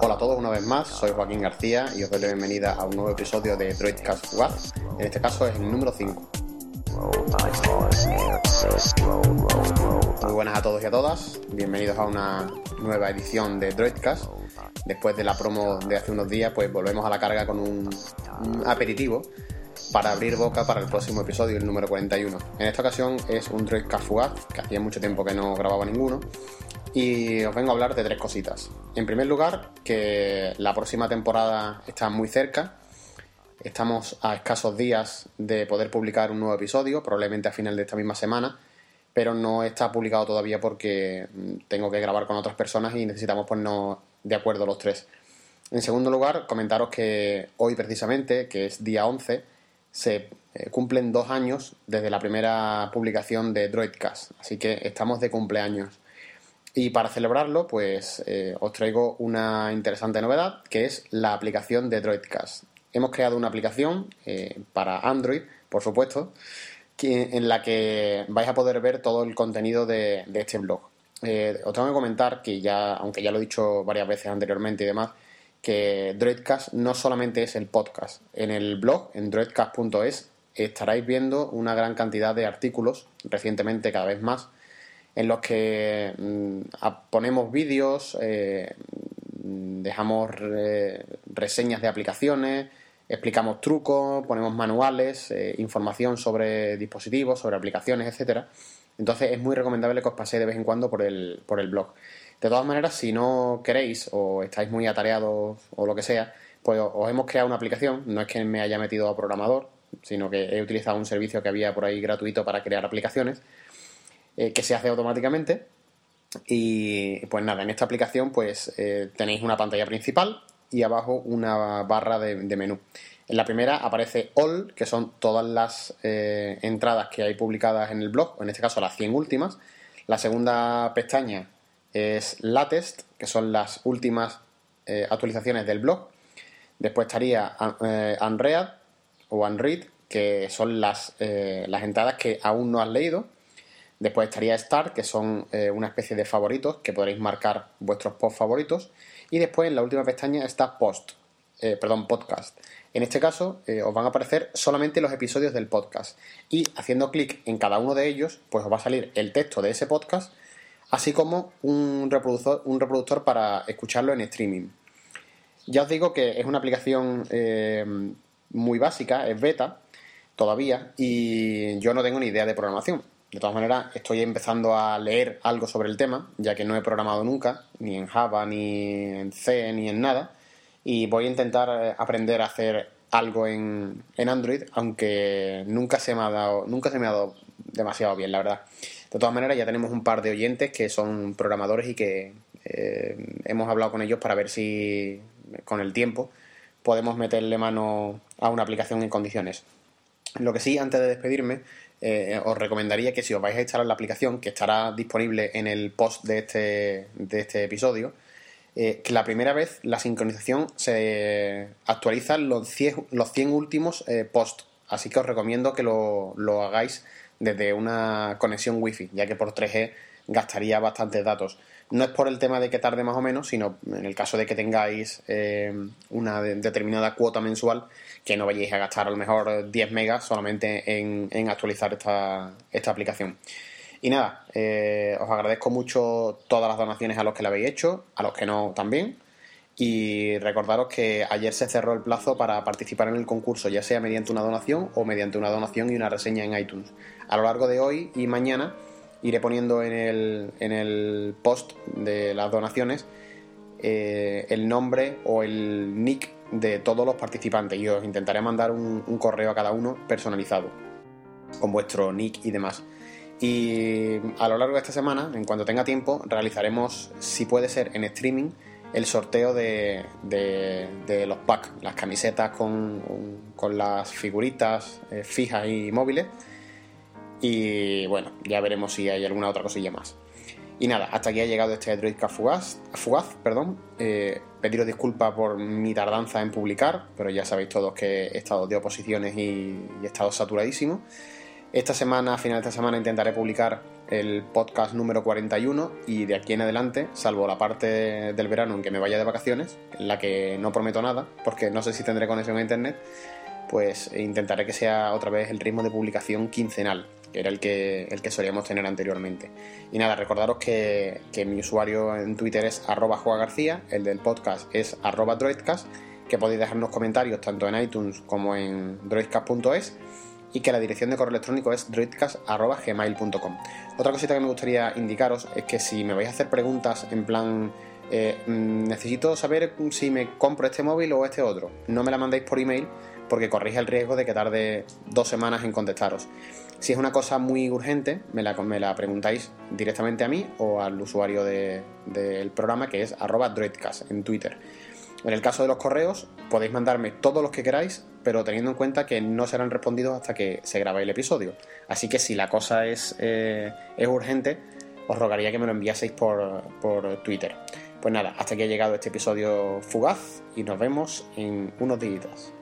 Hola a todos una vez más, soy Joaquín García y os doy la bienvenida a un nuevo episodio de Droidcast Fugaz. En este caso es el número 5. Muy buenas a todos y a todas, bienvenidos a una nueva edición de Droidcast. Después de la promo de hace unos días, pues volvemos a la carga con un aperitivo para abrir boca para el próximo episodio, el número 41. En esta ocasión es un Droidcast fugaz, que hacía mucho tiempo que no grababa ninguno, y os vengo a hablar de tres cositas. En primer lugar, que la próxima temporada está muy cerca. Estamos a escasos días de poder publicar un nuevo episodio, probablemente a final de esta misma semana, pero no está publicado todavía porque tengo que grabar con otras personas y necesitamos ponernos de acuerdo los tres. En segundo lugar, comentaros que hoy precisamente, que es día 11, se eh, cumplen dos años desde la primera publicación de Droidcast, así que estamos de cumpleaños. Y para celebrarlo, pues eh, os traigo una interesante novedad, que es la aplicación de Droidcast. Hemos creado una aplicación eh, para Android, por supuesto, en la que vais a poder ver todo el contenido de, este blog. os tengo que comentar que ya, aunque ya lo he dicho varias veces anteriormente y demás, que Droidcast no solamente es el podcast. En el blog, en droidcast.es, estaréis viendo una gran cantidad de artículos, recientemente cada vez más, en los que mm, ponemos vídeos, eh, dejamos reseñas de aplicaciones, explicamos trucos, ponemos manuales, eh, información sobre dispositivos, sobre aplicaciones, etcétera. Entonces es muy recomendable que os paséis de vez en cuando por el, por el blog. De todas maneras, si no queréis o estáis muy atareados o lo que sea, pues os hemos creado una aplicación. No es que me haya metido a programador, sino que he utilizado un servicio que había por ahí gratuito para crear aplicaciones, eh, que se hace automáticamente. Y pues nada, en esta aplicación pues eh, tenéis una pantalla principal y abajo una barra de, menú. En la primera aparece All, que son todas las eh, entradas que hay publicadas en el blog, en este caso las 100 últimas. La segunda pestaña es Latest, que son las últimas eh, actualizaciones del blog. Después estaría eh, Unread o Unread, que son las, eh, las entradas que aún no has leído. Después estaría Start, que son una especie de favoritos que podréis marcar vuestros post favoritos. Y después en la última pestaña está Post, perdón, Podcast. En este caso os van a aparecer solamente los episodios del podcast. Y haciendo clic en cada uno de ellos, pues os va a salir el texto de ese podcast así como un reproductor, un reproductor para escucharlo en streaming. Ya os digo que es una aplicación eh, muy básica, es beta todavía, y yo no tengo ni idea de programación. De todas maneras, estoy empezando a leer algo sobre el tema, ya que no he programado nunca, ni en Java, ni en C, ni en nada, y voy a intentar eh, aprender a hacer algo en, en Android, aunque nunca se me ha dado, nunca se me ha dado demasiado bien, la verdad. De todas maneras, ya tenemos un par de oyentes que son programadores y que eh, hemos hablado con ellos para ver si con el tiempo podemos meterle mano a una aplicación en condiciones. Lo que sí, antes de despedirme, eh, os recomendaría que si os vais a instalar la aplicación, que estará disponible en el post de este, de este episodio, eh, que la primera vez la sincronización se actualiza los 100, los 100 últimos posts. Así que os recomiendo que lo, lo hagáis desde una conexión wifi, ya que por 3G gastaría bastantes datos. No es por el tema de que tarde más o menos, sino en el caso de que tengáis eh, una determinada cuota mensual, que no vayáis a gastar a lo mejor 10 megas solamente en, actualizar esta, esta, aplicación. Y nada, eh, os agradezco mucho todas las donaciones a los que la habéis hecho, a los que no también. Y recordaros que ayer se cerró el plazo para participar en el concurso, ya sea mediante una donación o mediante una donación y una reseña en iTunes. A lo largo de hoy y mañana iré poniendo en el, en el post de las donaciones eh, el nombre o el nick de todos los participantes y os intentaré mandar un, un correo a cada uno personalizado con vuestro nick y demás. Y a lo largo de esta semana, en cuanto tenga tiempo, realizaremos, si puede ser, en streaming el sorteo de, de, los packs, las camisetas con, con las figuritas eh, fijas y móviles. Y bueno, ya veremos si hay alguna otra cosilla más. Y nada, hasta aquí ha llegado este Droidcast fugaz, fugaz perdón. Eh, pediros disculpas por mi tardanza en publicar, pero ya sabéis todos que he estado de oposiciones y, he estado saturadísimo. Esta semana, a final de esta semana, intentaré publicar el podcast número 41 y de aquí en adelante, salvo la parte del verano en que me vaya de vacaciones, en la que no prometo nada, porque no sé si tendré conexión a internet, pues intentaré que sea otra vez el ritmo de publicación quincenal, que era el que, el que solíamos tener anteriormente. Y nada, recordaros que, mi usuario en Twitter es arroba García, el del podcast es arroba droidcast, que podéis dejarnos comentarios tanto en iTunes como en droidcast.es y que la dirección de correo electrónico es droidcast.gmail.com. Otra cosita que me gustaría indicaros es que si me vais a hacer preguntas en plan eh, mm, necesito saber si me compro este móvil o este otro, no me la mandéis por email porque corréis el riesgo de que tarde dos semanas en contestaros. Si es una cosa muy urgente, me la, me la preguntáis directamente a mí o al usuario del programa que es arroba droidcast en Twitter. En el caso de los correos, podéis mandarme todos los que queráis, pero teniendo en cuenta que no serán respondidos hasta que se grabe el episodio. Así que si la cosa es, eh, es urgente, os rogaría que me lo enviaseis por, por Twitter. Pues nada, hasta aquí ha llegado este episodio fugaz y nos vemos en unos días.